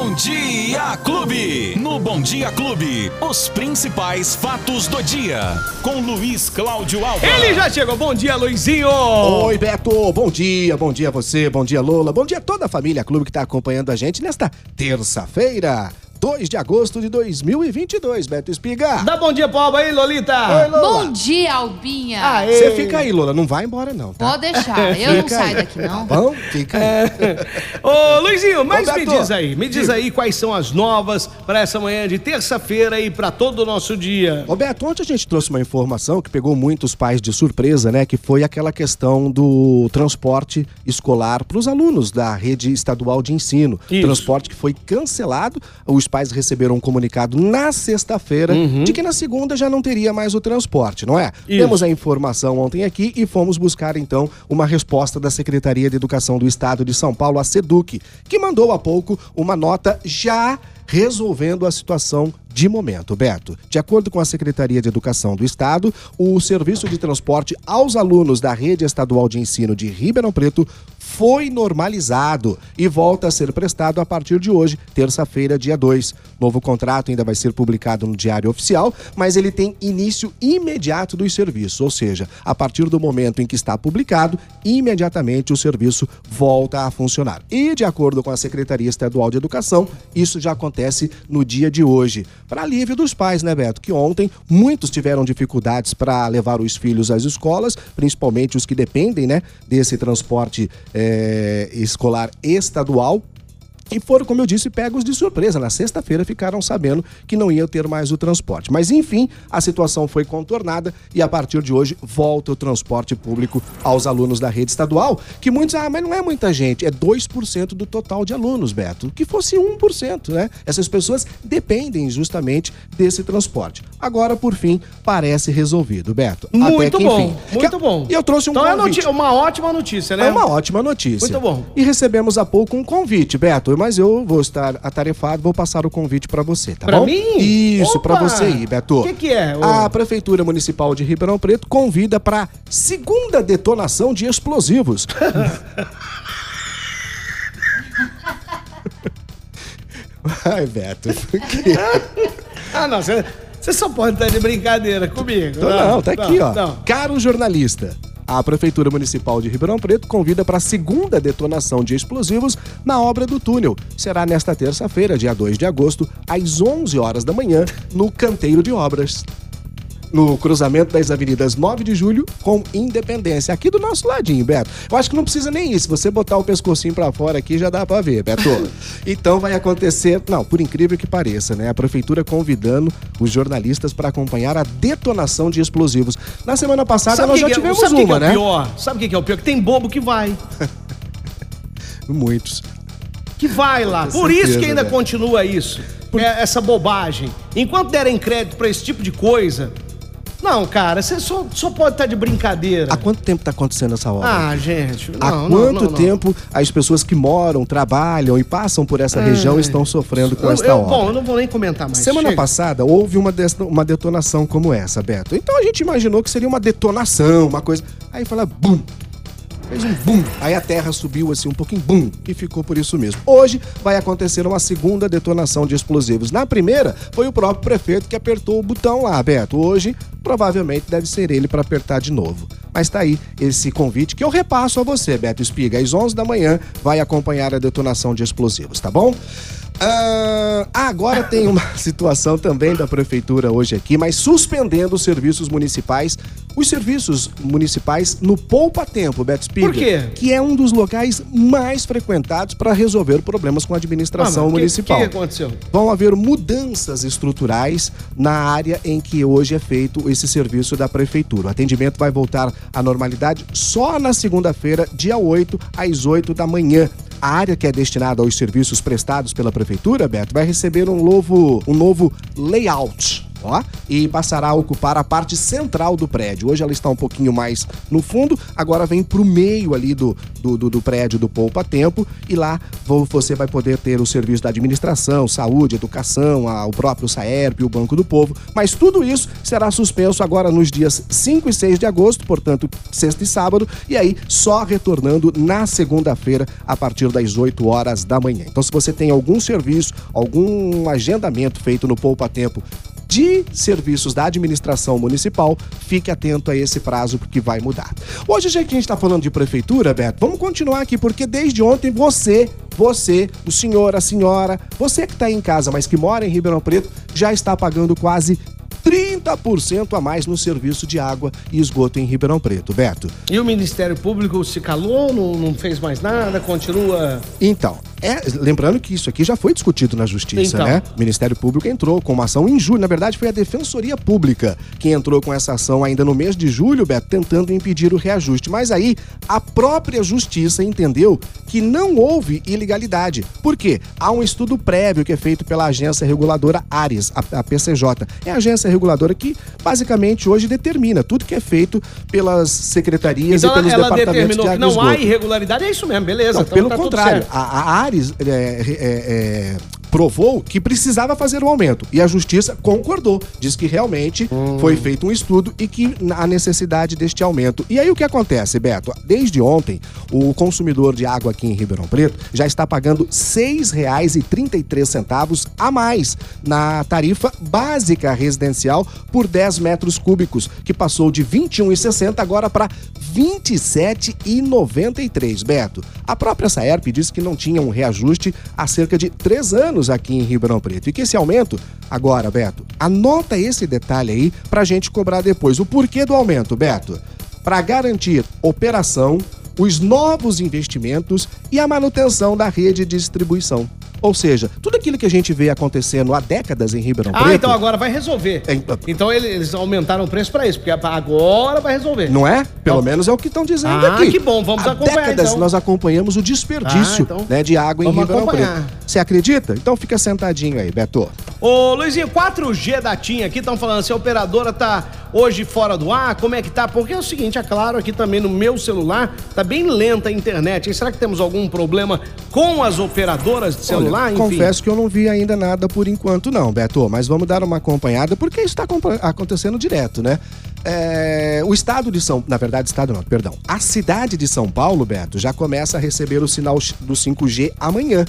Bom Dia Clube. No Bom Dia Clube, os principais fatos do dia. Com Luiz Cláudio Alves. Ele já chegou. Bom dia, Luizinho. Oi, Beto. Bom dia, bom dia a você, bom dia, Lola. Bom dia a toda a família Clube que está acompanhando a gente nesta terça-feira. 2 de agosto de 2022, Beto Espiga. Dá bom dia pro Alba aí, Lolita. Oi, Lola. Bom dia, Albinha. Aê. Você fica aí, Lola, não vai embora não, tá? Pode deixar, eu não saio daqui não. Tá bom? Fica aí. Ô, Luizinho, mas Ô, me Beto. diz aí, me diz aí quais são as novas para essa manhã de terça-feira e para todo o nosso dia. Roberto, ontem a gente trouxe uma informação que pegou muitos pais de surpresa, né? Que foi aquela questão do transporte escolar para os alunos da rede estadual de ensino. Isso. Transporte que foi cancelado. Os pais receberam um comunicado na sexta-feira de que na segunda já não teria mais o transporte, não é? Uhum. Isso. Temos a informação ontem aqui e fomos buscar então uma resposta da Secretaria de Educação do Estado de São Paulo, a SEDUC, que mandou há pouco uma nota já resolvendo a situação de momento, Beto. De acordo com a Secretaria de Educação do Estado, o serviço de transporte aos alunos da rede estadual de ensino de Ribeirão Preto foi normalizado e volta a ser prestado a partir de hoje, terça-feira, dia 2. Novo contrato ainda vai ser publicado no Diário Oficial, mas ele tem início imediato dos serviços, ou seja, a partir do momento em que está publicado, imediatamente o serviço volta a funcionar. E, de acordo com a Secretaria Estadual de Educação, isso já acontece no dia de hoje. Para alívio dos pais, né, Beto? Que ontem muitos tiveram dificuldades para levar os filhos às escolas, principalmente os que dependem, né, desse transporte eh, escolar estadual. E foram, como eu disse, pegos de surpresa. Na sexta-feira ficaram sabendo que não ia ter mais o transporte. Mas enfim, a situação foi contornada e a partir de hoje volta o transporte público aos alunos da rede estadual. Que muitos, ah, mas não é muita gente, é 2% do total de alunos, Beto. Que fosse 1%, né? Essas pessoas dependem justamente desse transporte. Agora, por fim, parece resolvido, Beto. Muito que, bom, enfim. muito Que- bom. E eu trouxe um então é convite. noti- uma ótima notícia, né? É uma ótima notícia. Muito bom. E recebemos há pouco um convite, Beto, mas eu vou estar atarefado, vou passar o convite pra você, tá Pra bom? mim? Isso, Opa! pra você aí, Beto. O que que é, ô? A Prefeitura Municipal de Ribeirão Preto convida pra segunda detonação de explosivos. Ai, Beto. por quê? Ah, não, você só pode estar de brincadeira comigo. Então, não, tá aqui, ó. Não. Caro jornalista, a Prefeitura Municipal de Ribeirão Preto convida para a segunda detonação de explosivos na obra do túnel. Será nesta terça-feira, dia 2 de agosto, às 11 horas da manhã, no Canteiro de Obras. No cruzamento das avenidas 9 de julho com Independência, aqui do nosso ladinho, Beto. Eu acho que não precisa nem isso. Se você botar o pescocinho pra fora aqui, já dá pra ver, Beto. então vai acontecer, não, por incrível que pareça, né? A prefeitura convidando os jornalistas para acompanhar a detonação de explosivos. Na semana passada nós que já que é- tivemos sabe o que uma, que é né? o pior? Sabe o que é o pior? Que tem bobo que vai. Muitos. Que vai lá. Por certeza, isso que ainda né? continua isso. É, essa bobagem. Enquanto derem crédito pra esse tipo de coisa. Não, cara, você só, só pode estar de brincadeira. Há quanto tempo tá acontecendo essa obra? Ah, gente. Há não, não, quanto não, não. tempo as pessoas que moram, trabalham e passam por essa região estão sofrendo com Eu- esta eu- obra? Bom, eu não vou nem comentar mais. Semana chega. passada houve uma, des- uma detonação como essa, Beto. Então a gente imaginou que seria uma detonação, uma coisa. Aí fala, bum! Fez um bum. Aí a terra subiu assim um pouquinho, bum, e ficou por isso mesmo. Hoje vai acontecer uma segunda detonação de explosivos. Na primeira, foi o próprio prefeito que apertou o botão lá, Beto. Hoje, provavelmente deve ser ele para apertar de novo. Mas tá aí esse convite que eu repasso a você, Beto Espiga. Às 11 da manhã vai acompanhar a detonação de explosivos, tá bom? Ah, agora tem uma situação também da prefeitura hoje aqui, mas suspendendo os serviços municipais, os serviços municipais no poupa tempo, Beto Spiga, Por quê? que é um dos locais mais frequentados para resolver problemas com a Ah, administração que- municipal. O que, aconteceu? Vão haver mudanças estruturais na área em que hoje é feito esse serviço da prefeitura. O atendimento vai voltar à normalidade só na segunda-feira, dia 8, às 8 da manhã. A área que é destinada aos serviços prestados pela prefeitura, Beto, vai receber um novo, um novo layout. Ó, e passará a ocupar a parte central do prédio. Hoje ela está um pouquinho mais no fundo, agora vem para o meio ali do, do, do, do prédio do Poupa Tempo e lá você vai poder ter o serviço da administração, saúde, educação, a, o próprio Saerp, o Banco do Povo, mas tudo isso será suspenso agora nos dias 5 e 6 de agosto, portanto, sexta e sábado, e aí só retornando na segunda-feira a partir das 8 horas da manhã. Então, se você tem algum serviço, algum agendamento feito no Poupa Tempo de serviços da administração municipal, fique atento a esse prazo porque vai mudar. Hoje, já que a gente está falando de prefeitura, Beto, vamos continuar aqui porque desde ontem você, você, o senhor, a senhora, você que está em casa, mas que mora em Ribeirão Preto, já está pagando quase 30% a mais no serviço de água e esgoto em Ribeirão Preto. Beto. E o Ministério Público se calou, não, não fez mais nada, continua. Então, é, lembrando que isso aqui já foi discutido na justiça, Então. né? O Ministério Público entrou com uma ação em julho. Na verdade, foi a Defensoria Pública que entrou com essa ação ainda no mês de julho, Beto, tentando impedir o reajuste. Mas aí, a própria justiça entendeu que não houve ilegalidade. Por quê? Há um estudo prévio que é feito pela agência reguladora Ares, a, a PCJ. É a agência reguladora que, basicamente, hoje determina tudo que é feito pelas secretarias Então e pelos ela departamentos determinou de que não há irregularidade, é isso mesmo, beleza. Não, então pelo tá contrário, a, a Ares é, é, é, provou que precisava fazer o aumento e a justiça concordou, diz que realmente Hum. foi feito um estudo e que há necessidade deste aumento. E aí o que acontece, Beto? Desde ontem, o consumidor de água aqui em Ribeirão Preto já está pagando R$ 6,33 a mais na tarifa básica residencial por 10 metros cúbicos, que passou de R$ 21,60 agora para R$ 27,93, Beto. A própria Saerp disse que não tinha um reajuste há cerca de três anos aqui em Ribeirão Preto e que esse aumento, agora, Beto, anota esse detalhe aí pra gente cobrar depois. O porquê do aumento, Beto? Para garantir operação, os novos investimentos e a manutenção da rede de distribuição. Ou seja, tudo aquilo que a gente vê acontecendo há décadas em Ribeirão Ah, Preto. então agora vai resolver. É, Então ele- eles aumentaram o preço pra isso, porque agora vai resolver. Não é? Pelo Então- menos é o que estão dizendo Ah, aqui. que bom, vamos Há acompanhar, décadas então. nós acompanhamos o desperdício Ah, então né, de água em Ribeirão acompanhar. Preto. Você acredita? Então fica sentadinho aí, Beto. Ô, Luizinho, 4G da TIM aqui estão falando se a operadora tá hoje fora do ar, como é que tá? Porque é o seguinte, é claro, aqui também no meu celular tá bem lenta a internet. E será que temos algum problema com as operadoras de celular? Olha, confesso que eu não vi ainda nada por enquanto não, Beto, mas vamos dar uma acompanhada porque isso está acontecendo direto, né? É, o estado de São... Na verdade, estado não, perdão. A cidade de São Paulo, Beto, já começa a receber o sinal do 5G amanhã,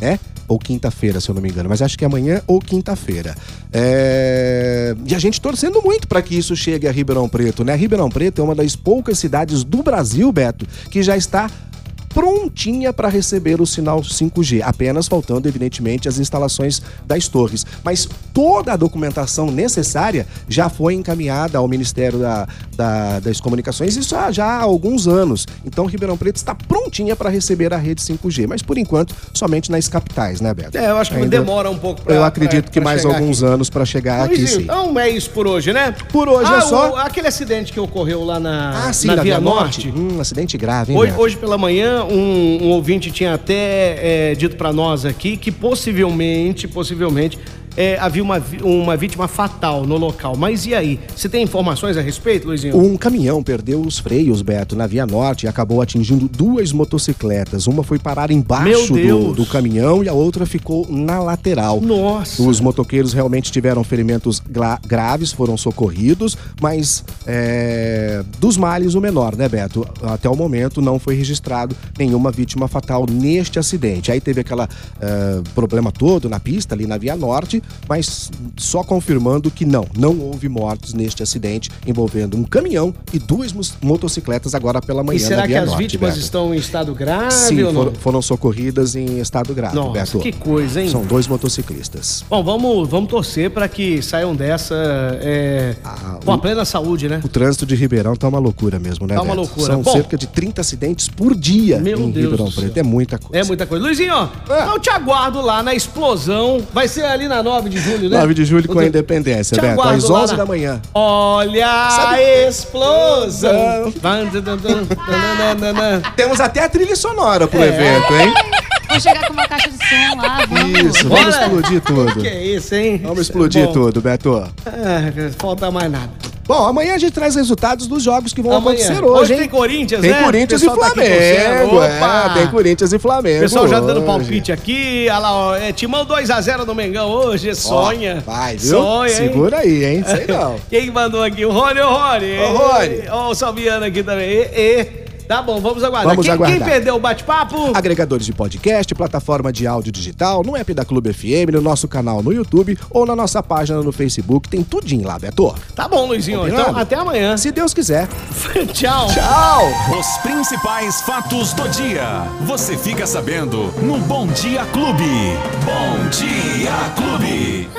né? Ou quinta-feira, se eu não me engano, mas acho que é amanhã ou quinta-feira. É, E a gente torcendo muito para que isso chegue a Ribeirão Preto, né? Ribeirão Preto é uma das poucas cidades do Brasil, Beto, que já está prontinha para receber o sinal 5G, apenas faltando, evidentemente, as instalações das torres. Mas toda a documentação necessária já foi encaminhada ao Ministério da, da- das Comunicações, isso há já há alguns anos. Então, Ribeirão Preto está prontinha para receber a rede 5G, mas por enquanto, somente nas capitais, né, Beto? É, eu acho que Ainda- demora um pouco Eu acredito pra- que pra mais alguns aqui. anos para chegar aqui, Luizinho, sim. Então é isso por hoje, né? Por hoje ah, é só. o- aquele acidente que ocorreu lá na, Ah, sim, na na Via Via Norte. Norte. Hum, acidente grave, hein, Hoje, hoje pela manhã, um, um ouvinte tinha até é, dito pra nós aqui que possivelmente, possivelmente, é, havia uma, uma vítima fatal no local. Mas e aí? Você tem informações a respeito, Luizinho? Um caminhão perdeu os freios, Beto, na Via Norte e acabou atingindo duas motocicletas. Uma foi parar embaixo do, do caminhão e a outra ficou na lateral. Nossa! Os motoqueiros realmente tiveram ferimentos gra- graves, foram socorridos, mas é, dos males o menor, né, Beto? Até o momento não foi registrado nenhuma vítima fatal neste acidente. Aí teve aquele problema todo na pista, ali na Via Norte, mas só confirmando que não, não houve mortes neste acidente envolvendo um caminhão e duas motocicletas agora pela manhã E será que as Norte, vítimas Beto. estão em estado grave Sim, ou não? foram, foram socorridas em estado grave, Nossa, Beto. que coisa, hein? São dois motociclistas. Bom, vamos, vamos torcer pra que saiam dessa é, Ah, com a plena saúde, né? O trânsito de Ribeirão tá uma loucura mesmo, né, Tá uma Beto? loucura. São Bom, cerca de 30 acidentes por dia Meu em Deus Ribeirão. Preto. É muita coisa. É muita coisa. Luizinho, ó, É. eu te aguardo lá na explosão. Vai ser ali na 9 de julho, né? 9 de julho com a Te independência, Beto. Às lá 11 na- da manhã. Olha Sabe- a explosão. Temos até a trilha sonora pro É. evento, hein? Vou chegar com uma caixa de som lá, vamos. Isso, vamos Bora. explodir tudo. Que isso, hein? Vamos explodir Bom, tudo, Beto. é, falta mais nada. Bom, amanhã a gente traz resultados dos jogos que vão Amanhã. acontecer hoje, hein? tem Corinthians, Tem né? Corinthians O e tá Flamengo. Opa! é, tem Corinthians e Flamengo. O pessoal já dando hoje. palpite aqui. Olha lá, ó, é, Timão 2x0 no Mengão hoje. Sonha. Vai, viu? Sonha, hein? Segura aí, hein? Sei não. Quem mandou aqui? O Rony, o Rony. Ô, Rony. Ó, o Salviano aqui também. E, e. Tá bom, vamos aguardar. Vamos quem, aguardar. quem perdeu o bate-papo? Agregadores de podcast, plataforma de áudio digital, no app da Clube FM, no nosso canal no YouTube ou na nossa página no Facebook. Tem tudinho lá, Beto. Tá bom, Luizinho. Combinado? Então, até amanhã. Se Deus quiser. Tchau. Tchau! Os principais fatos do dia. Você fica sabendo no Bom Dia Clube. Bom Dia Clube.